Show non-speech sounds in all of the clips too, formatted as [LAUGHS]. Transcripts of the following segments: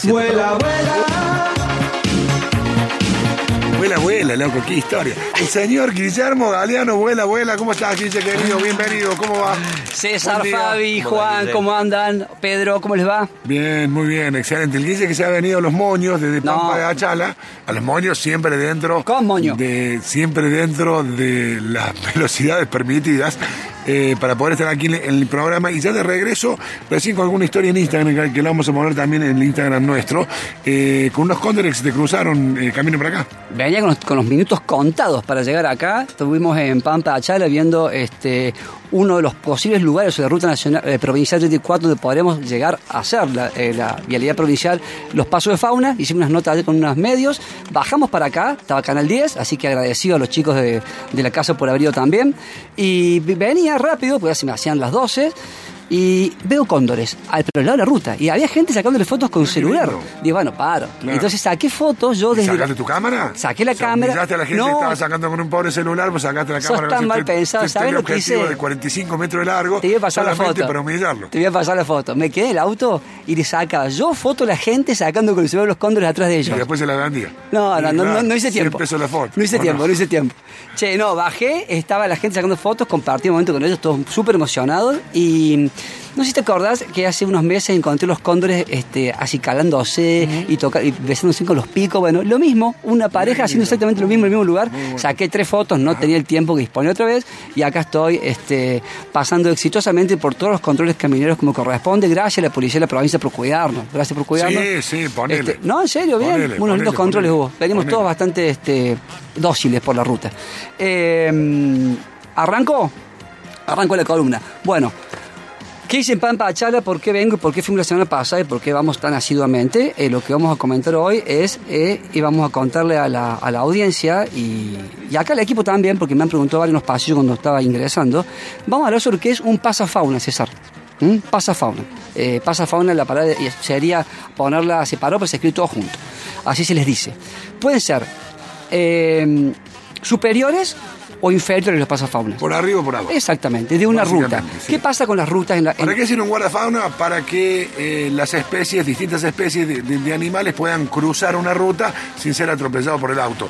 Vuela, vuela. Vuela, vuela, loco, qué historia. El señor Guillermo Galeano, vuela, vuela. ¿Cómo estás, Guille, querido? Bienvenido, ¿cómo va? César. Fabi, Juan, ¿cómo andan? Pedro, ¿cómo les va? Bien, muy bien, excelente. El Guille que se ha venido a los moños desde No. Pampa de Achala, a los moños siempre dentro. ¿Cómo moño? De, siempre dentro de las [LAUGHS] velocidades permitidas. eh, para poder estar aquí en el programa y ya de regreso, recién con alguna historia en Instagram que, que la vamos a poner también en el Instagram nuestro, eh, con unos cóndores que se te cruzaron eh, camino para acá. Venía con los, con los minutos contados para llegar acá. Estuvimos en Pampa Achala viendo este, uno de los posibles lugares de la ruta nacional, eh, provincial 34 donde podremos llegar a hacer la, eh, la vialidad provincial, los pasos de fauna. Hicimos unas notas con unos medios. Bajamos para acá, estaba Canal 10, así que agradecido a los chicos de, de la casa por haber ido también. Y venía rápido, porque ya se me hacían las 12. Y veo cóndores al pero lado de la ruta. Y había gente sacándole fotos con celular. Digo, bueno, paro. Claro. Entonces saqué fotos yo desde. ¿Sacaste tu cámara? Saqué la O sea, cámara. Miraste a la gente No. que estaba sacando con un pobre celular, pues sacaste la Sos cámara. tan con mal pensado, ¿sabés lo que hice? de 45 metros de largo. Te voy a pasar la foto. para humillarlo. Te voy a pasar la foto. Me quedé en el auto y le sacaba yo foto a la gente sacando con el celular los cóndores atrás de Y ellos. después se la vendía. No, no, Y no, no, no hice 100 tiempo. pesos la foto. No hice ¿o tiempo, no hice tiempo. Che, no, bajé, estaba la gente sacando fotos, compartí un momento con ellos, todos súper emocionados. Y no sé si te acordás que hace unos meses encontré los cóndores este, acicalándose y, toca- y besándose con los picos. Bueno, lo mismo, una pareja haciendo exactamente lo mismo en el mismo lugar. Saqué tres fotos, no tenía el tiempo que disponía otra vez. Y acá estoy este, pasando exitosamente por todos los controles camineros como corresponde. Gracias a la policía de la provincia por cuidarnos. Gracias por cuidarnos. Sí, sí, ponele. Este, no, en serio, bien. Ponele, Unos ponele, lindos controles ponele. hubo. Venimos todos bastante este, dóciles por la ruta. Eh, ¿Arrancó? Arrancó la columna. Bueno, ¿qué hice en Pampa Achala? ¿Por qué vengo y por qué fuimos la semana pasada y por qué vamos tan asiduamente? Eh, lo que vamos a comentar hoy es, eh, y vamos a contarle a la, a la audiencia y, acá al equipo también, porque me han preguntado varios pasillos cuando estaba ingresando, vamos a hablar sobre qué es un pasafauna, César. ¿Mm? Pasafauna. Eh, pasafauna, la palabra sería ponerla separada, pero se escribe todo junto. Así se les dice. Pueden ser eh, superiores o inferiores los pasafaunas. Por arriba o por abajo. Exactamente, de una ruta. Sí. ¿Qué pasa con las rutas en la... en- ¿Para qué sirve un guardafauna? Para que eh, las especies, distintas especies de, de- de animales puedan cruzar una ruta sin ser atropellados por el auto.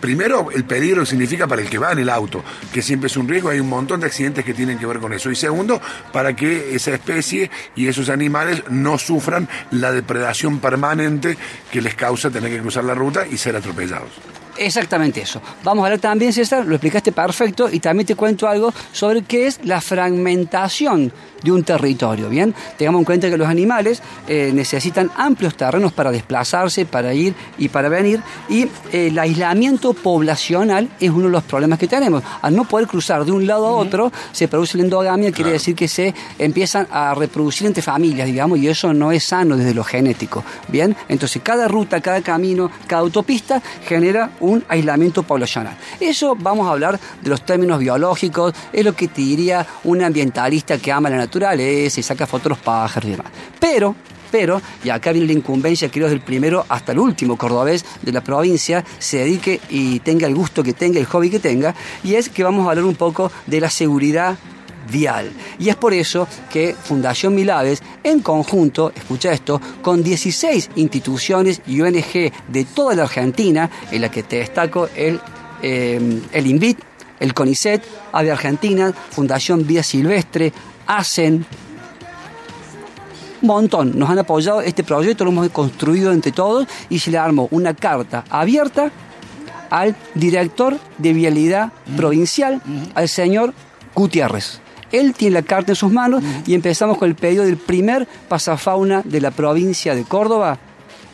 Primero, el peligro que significa para el que va en el auto, que siempre es un riesgo, hay un montón de accidentes que tienen que ver con eso. Y segundo, para que esa especie y esos animales no sufran la depredación permanente que les causa tener que cruzar la ruta y ser atropellados. Exactamente eso. Vamos a hablar también, César, lo explicaste perfecto, y también te cuento algo sobre qué es la fragmentación de un territorio, ¿bien? Tengamos en cuenta que los animales eh, necesitan amplios terrenos para desplazarse, para ir y para venir, y eh, el aislamiento poblacional es uno de los problemas que tenemos. Al no poder cruzar de un lado a otro, se produce la endogamia, quiere decir que se empiezan a reproducir entre familias, digamos, y eso no es sano desde lo genético, ¿bien? Entonces, cada ruta, cada camino, cada autopista genera un aislamiento poblacional. Eso vamos a hablar de los términos biológicos, es lo que te diría un ambientalista que ama la naturaleza y saca fotos de los pájaros y demás. Pero, pero, y acá viene la incumbencia, creo, del primero hasta el último cordobés de la provincia, se dedique y tenga el gusto que tenga, el hobby que tenga, y es que vamos a hablar un poco de la seguridad vial. Y es por eso que Fundación Milaves, en conjunto, escucha esto, con 16 instituciones y ONG de toda la Argentina, en la que te destaco el, eh, el INVIT, el CONICET, Ave Argentina, Fundación Vía Silvestre, ASEN, un montón. Nos han apoyado este proyecto, lo hemos construido entre todos y se le armó una carta abierta al director de vialidad provincial, al señor Gutiérrez. Él tiene la carta en sus manos y empezamos con el pedido del primer pasafauna de la provincia de Córdoba,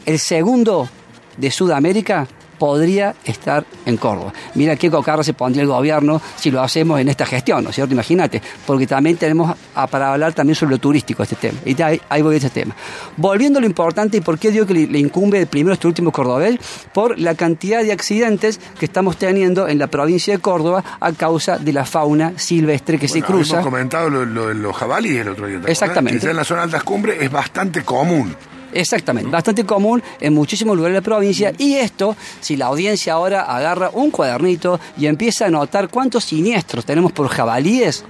el segundo de Sudamérica podría estar en Córdoba. Mira qué cocarra se pondría el gobierno si lo hacemos en esta gestión, ¿no es cierto? Imagínate, porque también tenemos a- para hablar también sobre lo turístico este tema. Y ahí, ahí voy a este tema. Volviendo a lo importante, ¿y por qué digo que le, le incumbe el primero este último cordobés? Por la cantidad de accidentes que estamos teniendo en la provincia de Córdoba a causa de la fauna silvestre que se cruza. Hemos comentado lo, lo de los jabalíes el otro día. Exactamente. En la zona de altas cumbres es bastante común. Exactamente, bastante común en muchísimos lugares de la provincia. Y esto, si la audiencia ahora agarra un cuadernito y empieza a notar cuántos siniestros tenemos por jabalíes,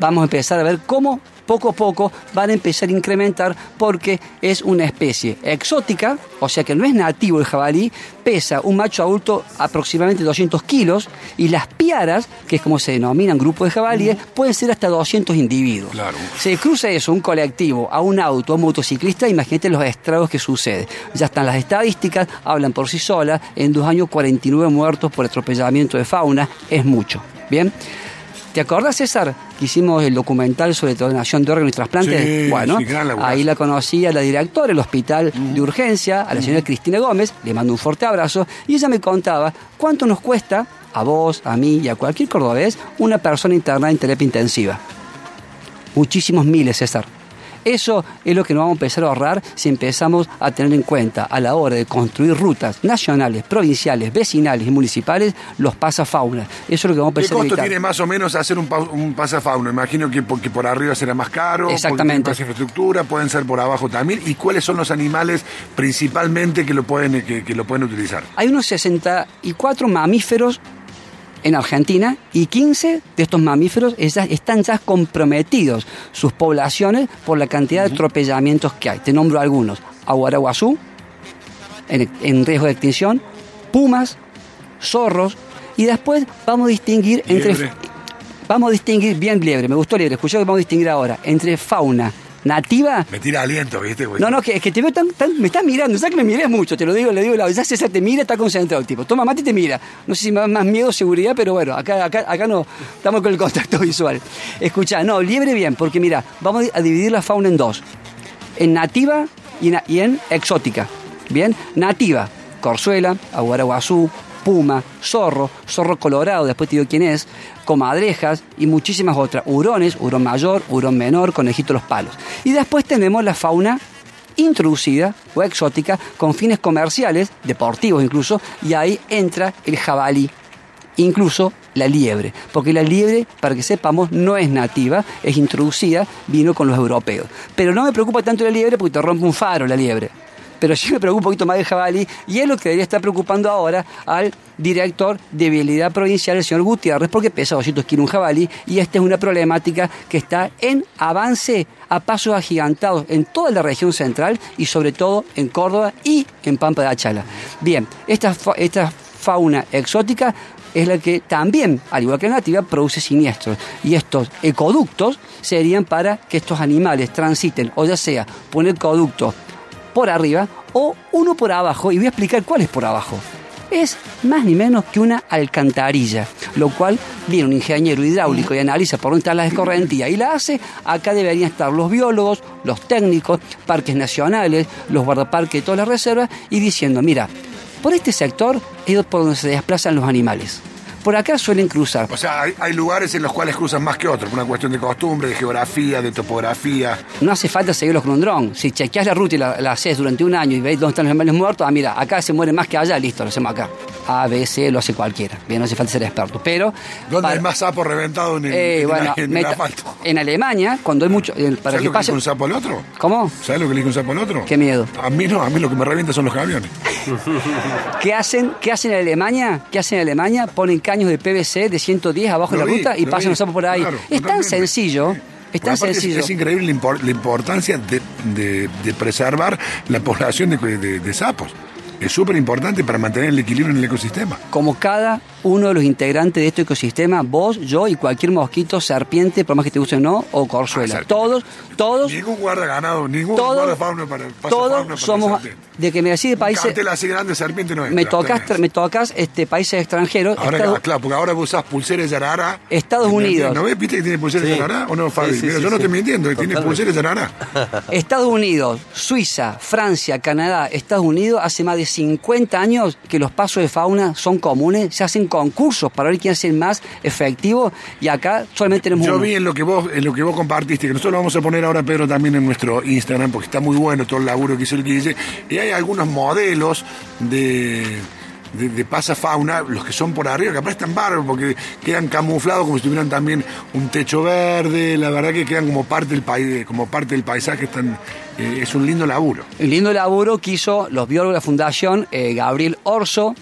vamos a empezar a ver cómo poco a poco van a empezar a incrementar porque es una especie exótica, o sea que no es nativo el jabalí, pesa un macho adulto aproximadamente 200 kilos y las piaras, que es como se denominan grupos de jabalíes, pueden ser hasta 200 individuos. Claro. Se cruza eso, un colectivo, a un auto, a un motociclista, imagínate los estragos que sucede. Ya están las estadísticas, hablan por sí solas, en dos años 49 muertos por atropellamiento de fauna, es mucho. Bien. ¿Te acordás, César, que hicimos el documental sobre donación de órganos y trasplantes? Sí, bueno, sí, ahí la conocí a la directora del hospital de urgencia, a la señora Cristina Gómez, le mando un fuerte abrazo, y ella me contaba cuánto nos cuesta a vos, a mí y a cualquier cordobés una persona internada en terapia intensiva. Muchísimos miles, César. Eso es lo que nos vamos a empezar a ahorrar si empezamos a tener en cuenta a la hora de construir rutas nacionales, provinciales, vecinales y municipales los pasafaunas. Eso es lo que vamos a ¿Qué empezar a costo evitar. tiene más o menos hacer un, un pasafauna? Imagino que porque por arriba será más caro, porque Exactamente. más infraestructura, pueden ser por abajo también. ¿Y cuáles son los animales principalmente que lo pueden, que, que lo pueden utilizar? Hay unos 64 mamíferos en Argentina y 15 de estos mamíferos están ya comprometidos sus poblaciones por la cantidad de atropellamientos que hay. Te nombro algunos. Aguaraguazú, en, en riesgo de extinción, pumas, zorros, y después vamos a distinguir entre... Liebre. Vamos a distinguir, bien liebre, me gustó liebre, escuchá que vamos a distinguir ahora, entre fauna nativa Me tira aliento, ¿viste? güey? no, no, que, que te veo tan, tan- Me estás mirando, sabes que me mirás mucho, te lo digo, le digo la ya César te mira, está concentrado el tipo. Toma mate y te mira. No sé si me da más miedo o seguridad, pero bueno, acá, acá, acá no estamos con el contacto [LAUGHS] visual. Escucha, no, liebre bien, porque mira, vamos a dividir la fauna en dos. En nativa y en, y en exótica. Bien, nativa, corzuela, aguaraguazú, puma, zorro, zorro colorado, después te digo quién es, comadrejas y muchísimas otras. Hurones, hurón mayor, hurón menor, conejito los palos. Y después tenemos la fauna introducida o exótica con fines comerciales, deportivos incluso, y ahí entra el jabalí, incluso la liebre, porque la liebre, para que sepamos, no es nativa, es introducida, vino con los europeos. Pero no me preocupa tanto la liebre porque te rompe un faro la liebre. Pero sí me preocupa un poquito más el jabalí y es lo que debería estar preocupando ahora al director de vialidad provincial, el señor Gutiérrez, porque pesa 200 kilos un jabalí y esta es una problemática que está en avance a pasos agigantados en toda la región central y sobre todo en Córdoba y en Pampa de Achala. Bien, esta, esta fauna exótica es la que también, al igual que la nativa, produce siniestros. Y estos ecoductos serían para que estos animales transiten, o ya sea un ecoducto por arriba o uno por abajo, y voy a explicar cuál es por abajo. Es más ni menos que una alcantarilla, lo cual viene un ingeniero hidráulico y analiza por dónde está la escorrentía y la hace. Acá deberían estar los biólogos, los técnicos, parques nacionales, los guardaparques de todas las reservas y diciendo, mira, por este sector es por donde se desplazan los animales. Por acá suelen cruzar. O sea, hay, hay lugares en los cuales cruzan más que otros, por una cuestión de costumbre, de geografía, de topografía. No hace falta seguirlos con un dron. Si chequeas la ruta y la, la haces durante un año y veis dónde están los animales muertos, ah, mira, acá se mueren más que allá, listo, lo hacemos acá. A, B, C, lo hace cualquiera. Bien, no hace falta ser experto. Pero. ¿Dónde para- hay más sapo reventado en el, Eh, en bueno, la- en el meta- asfalto? en Alemania, cuando hay mucho. eh, Para ¿Sabes que lo que le pase. dice un sapo al otro? ¿Cómo? ¿Sabes lo que le dice un sapo al otro? Qué miedo. A mí no, a mí lo que me revienta son los camiones. [LAUGHS] ¿Qué hacen, ¿Qué hacen en Alemania? ¿Qué hacen en Alemania? Ponen caños de PVC de 110 abajo de la vi, ruta y pasan vi, los sapos por ahí. claro, es tan sencillo. Es tan sencillo. Es, increíble la, impor- la importancia de, de- de preservar la población de sapos. Es súper importante para mantener el equilibrio en el ecosistema. como cada uno de los integrantes de este ecosistema, vos, yo y cualquier mosquito, serpiente, por más que te guste o no, o corzuela. Todos, todos, Ningún guarda ganado, ningún todos, guardafauna para pasa todos fauna para somos de que me decís de Un países, cartel así grande de serpiente no es. me tocas, me tocas este países extranjeros, Ahora, Estados, claro, porque ahora vos usás pulseras de arara. Estados Unidos. ¿No ves? ¿Viste que tiene pulseras de Sí. arara? ¿O no, Fabi? Sí, sí, Mira, sí, yo no sí. estoy mintiendo, tiene Totalmente. pulseras de arara. [LAUGHS] Estados Unidos, Suiza, Francia, Canadá, Estados Unidos, hace más de 50 años que los pasos de fauna son comunes, se hacen concursos para ver quién es el más efectivo y acá solamente tenemos Yo uno. vi en lo que vos en lo que vos compartiste, que nosotros lo vamos a poner ahora, Pedro, también en nuestro Instagram, porque está muy bueno todo el laburo que hizo el Guille. Y hay algunos modelos de, de, de pasafauna, los que son por arriba, que aparte están bárbaros, porque quedan camuflados como si tuvieran también un techo verde, la verdad que quedan como parte del país, como parte del paisaje, eh, es un lindo laburo. Un lindo laburo que hizo los biólogos de la Fundación, eh, Gabriel Orso,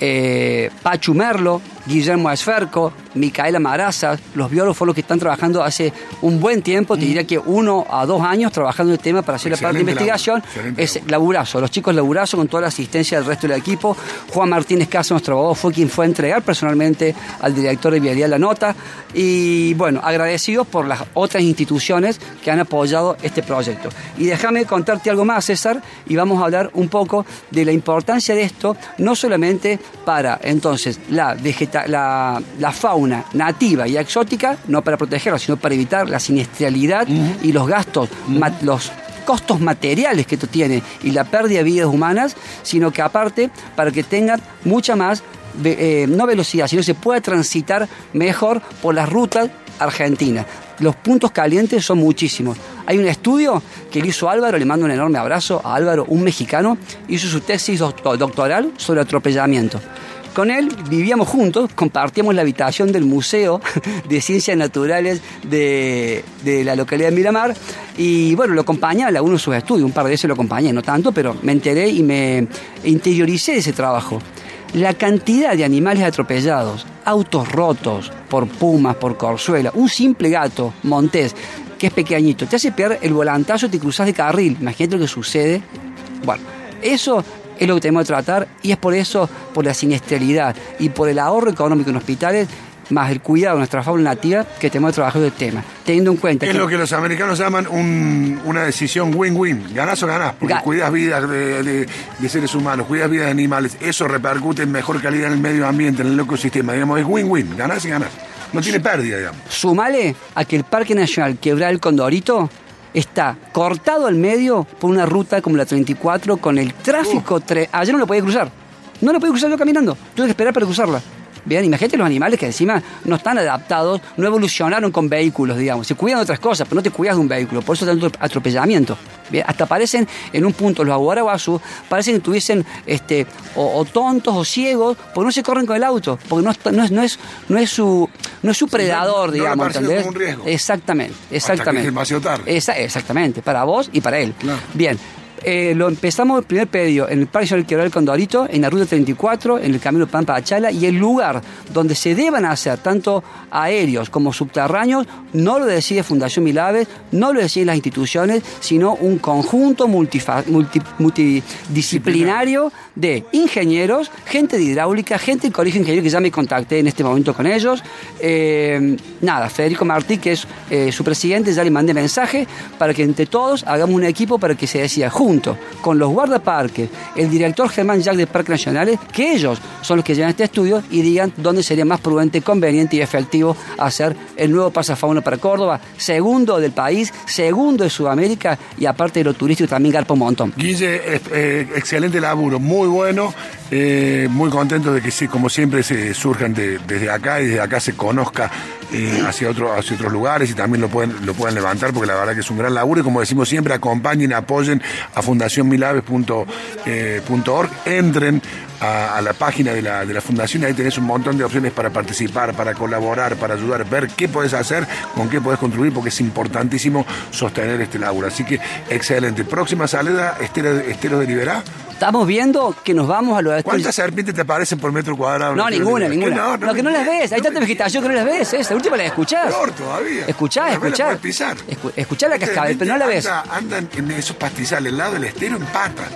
eh, Pachu Merlo, Guillermo Esferco, Micaela Maraza, los biólogos fueron los que están trabajando hace un buen tiempo, te diría que uno a dos años trabajando en el tema para hacer la parte de investigación. es laburazo, los chicos laburazo con toda la asistencia del resto del equipo. Juan Martínez Casa, nuestro abogado, fue quien fue a entregar personalmente al director de Vialidad la nota. Y bueno, agradecidos por las otras instituciones que han apoyado este proyecto. Y déjame contarte algo más, César, y vamos a hablar un poco de la importancia de esto, no solamente para entonces la, la, la fauna nativa y exótica, no para protegerla, sino para evitar la siniestralidad y los gastos, los costos materiales que esto tiene y la pérdida de vidas humanas, sino que aparte para que tengan mucha más, eh, no velocidad, sino se pueda transitar mejor por las rutas argentinas. Los puntos calientes son muchísimos. Hay un estudio que hizo Álvaro, le mando un enorme abrazo a Álvaro, un mexicano, hizo su tesis doctoral sobre atropellamiento. Con él vivíamos juntos, compartíamos la habitación del Museo de Ciencias Naturales de, la localidad de Miramar y bueno, lo acompañaba en algunos de sus estudios, un par de veces lo acompañé, no tanto, pero me enteré y me interioricé de ese trabajo. La cantidad de animales atropellados, autos rotos por pumas, por corzuela, un simple gato montés que es pequeñito, te hace perder el volantazo y te cruzas de carril. Imagínate lo que sucede. Bueno, eso es lo que tenemos que tratar y es por eso, por la siniestralidad y por el ahorro económico en hospitales, más el cuidado de nuestra fauna nativa que tenemos que trabajar el tema, teniendo en cuenta es lo que los americanos llaman una decisión win-win, ganás o ganás, porque cuidas vidas de, seres humanos, cuidas vidas de animales, eso repercute en mejor calidad en el medio ambiente, en el ecosistema, digamos, es win-win, ganás y ganás. No tiene pérdida, digamos. Sumale a que el Parque Nacional Quebrar el Condorito está cortado al medio por una ruta como la 34 con el tráfico. Ayer no lo podía cruzar. No lo podía cruzar yo caminando. Tuve que esperar para cruzarla. Bien, imagínate los animales que encima no están adaptados, no evolucionaron con vehículos, digamos. Se cuidan de otras cosas, pero no te cuidas de un vehículo. Por eso tanto atropellamiento. Bien, hasta parecen en un punto los aguaraguazú, parecen que tuviesen este, o, tontos o ciegos, porque no se corren con el auto, porque no, no, es, no, es, no es su no es su predador, digamos, ¿entendés? Un riesgo. Exactamente, exactamente. demasiado tarde. exactamente, para vos y para él. Bien, eh, lo empezamos el primer pedido en el Parque del Quebrar Condorito, en la ruta 34, en el camino Pampa Achala, y el lugar donde se deban hacer tanto aéreos como subterráneos no lo decide Fundación Milaves, no lo deciden las instituciones, sino un conjunto multidisciplinario de ingenieros, gente de hidráulica, gente del colegio ingeniero que ya me contacté en este momento con ellos. Eh, nada, Federico Martí, que es eh, su presidente, ya le mandé mensaje para que entre todos hagamos un equipo para que se decida junto con los guardaparques, el director Germán Jacques de Parques Nacionales, que ellos son los que llevan este estudio y digan dónde sería más prudente, conveniente y efectivo hacer el nuevo pasafauna para Córdoba, segundo del país, segundo de Sudamérica y aparte de lo turístico también garpa un montón. Guille, eh, excelente laburo, muy bueno, eh, muy contento de que sí, como siempre se surjan desde acá y desde acá se conozca eh, hacia, otro, hacia otros lugares y también lo pueden, lo pueden levantar porque la verdad que es un gran laburo y como decimos siempre, acompañen, apoyen a fundacionmilaves.org, entren a, la página de la, de la fundación, ahí tenés un montón de opciones para participar, para colaborar, para ayudar, ver qué puedes hacer, con qué puedes contribuir, porque es importantísimo sostener este laburo. Así que excelente. Próxima salida, Esteros de Liberá. Estamos viendo que nos vamos a lo ¿Cuántas serpientes te aparecen por metro cuadrado? No, ninguna, ninguna. No, no, que no las ves. Hay tanta vegetación que no las ves. Esa última la escuchás. Peor todavía. Escuchá, escuchá. escuchá la cascabel, pero no la ves. Andan en esos pastizales, al lado del estero en.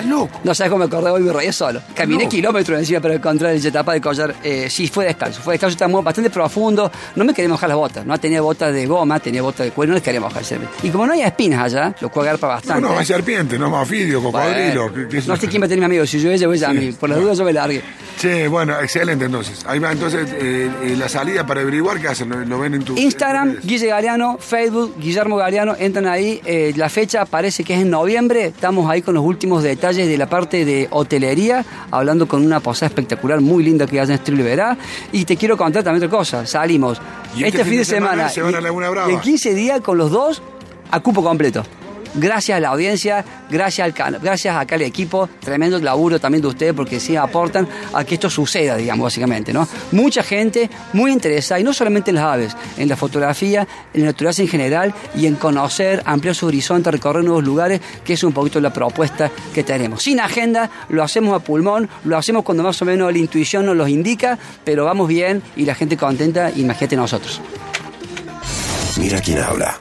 Estás loco. No sabes cómo me acordé hoy, me reí solo. Caminé kilómetros encima para encontrar el etapa de collar. Eh, sí, fue descalzo. Fue descalzo, estamos bastante profundo. No me quería mojar las botas. No tenía botas de goma, tenía botas de cuero, no les quería mojar. Y como no hay espinas allá, lo cual para bastante. No, no, hay serpiente, no mafidio, cocodrilo. no sé quién va a tener mi amigo. Si yo ella, voy a mí. Por las dudas yo me largue. Sí, bueno, excelente entonces. Ahí va entonces eh, eh, la salida para averiguar qué hacen. Lo, ven en tu. Instagram, Guille Galeano, Facebook, Guillermo Galeano. Entran ahí. la fecha parece que es en noviembre. Estamos ahí con los últimos detalles de la parte de hotelería, hablando con una posada espectacular, muy linda que hay en Verá. Y te quiero contar también otra cosa. Salimos este, este fin de semana, en 15 días con los dos a cupo completo. Gracias a la audiencia, gracias al gracias acá al equipo, tremendo laburo también de ustedes porque sí aportan a que esto suceda, digamos, básicamente, ¿no? Mucha gente muy interesada, y no solamente en las aves, en la fotografía, en la naturaleza en general y en conocer, ampliar su horizonte, recorrer nuevos lugares, que es un poquito la propuesta que tenemos. Sin agenda, lo hacemos a pulmón, lo hacemos cuando más o menos la intuición nos los indica, pero vamos bien y la gente contenta, imagínate nosotros. Mira quién habla.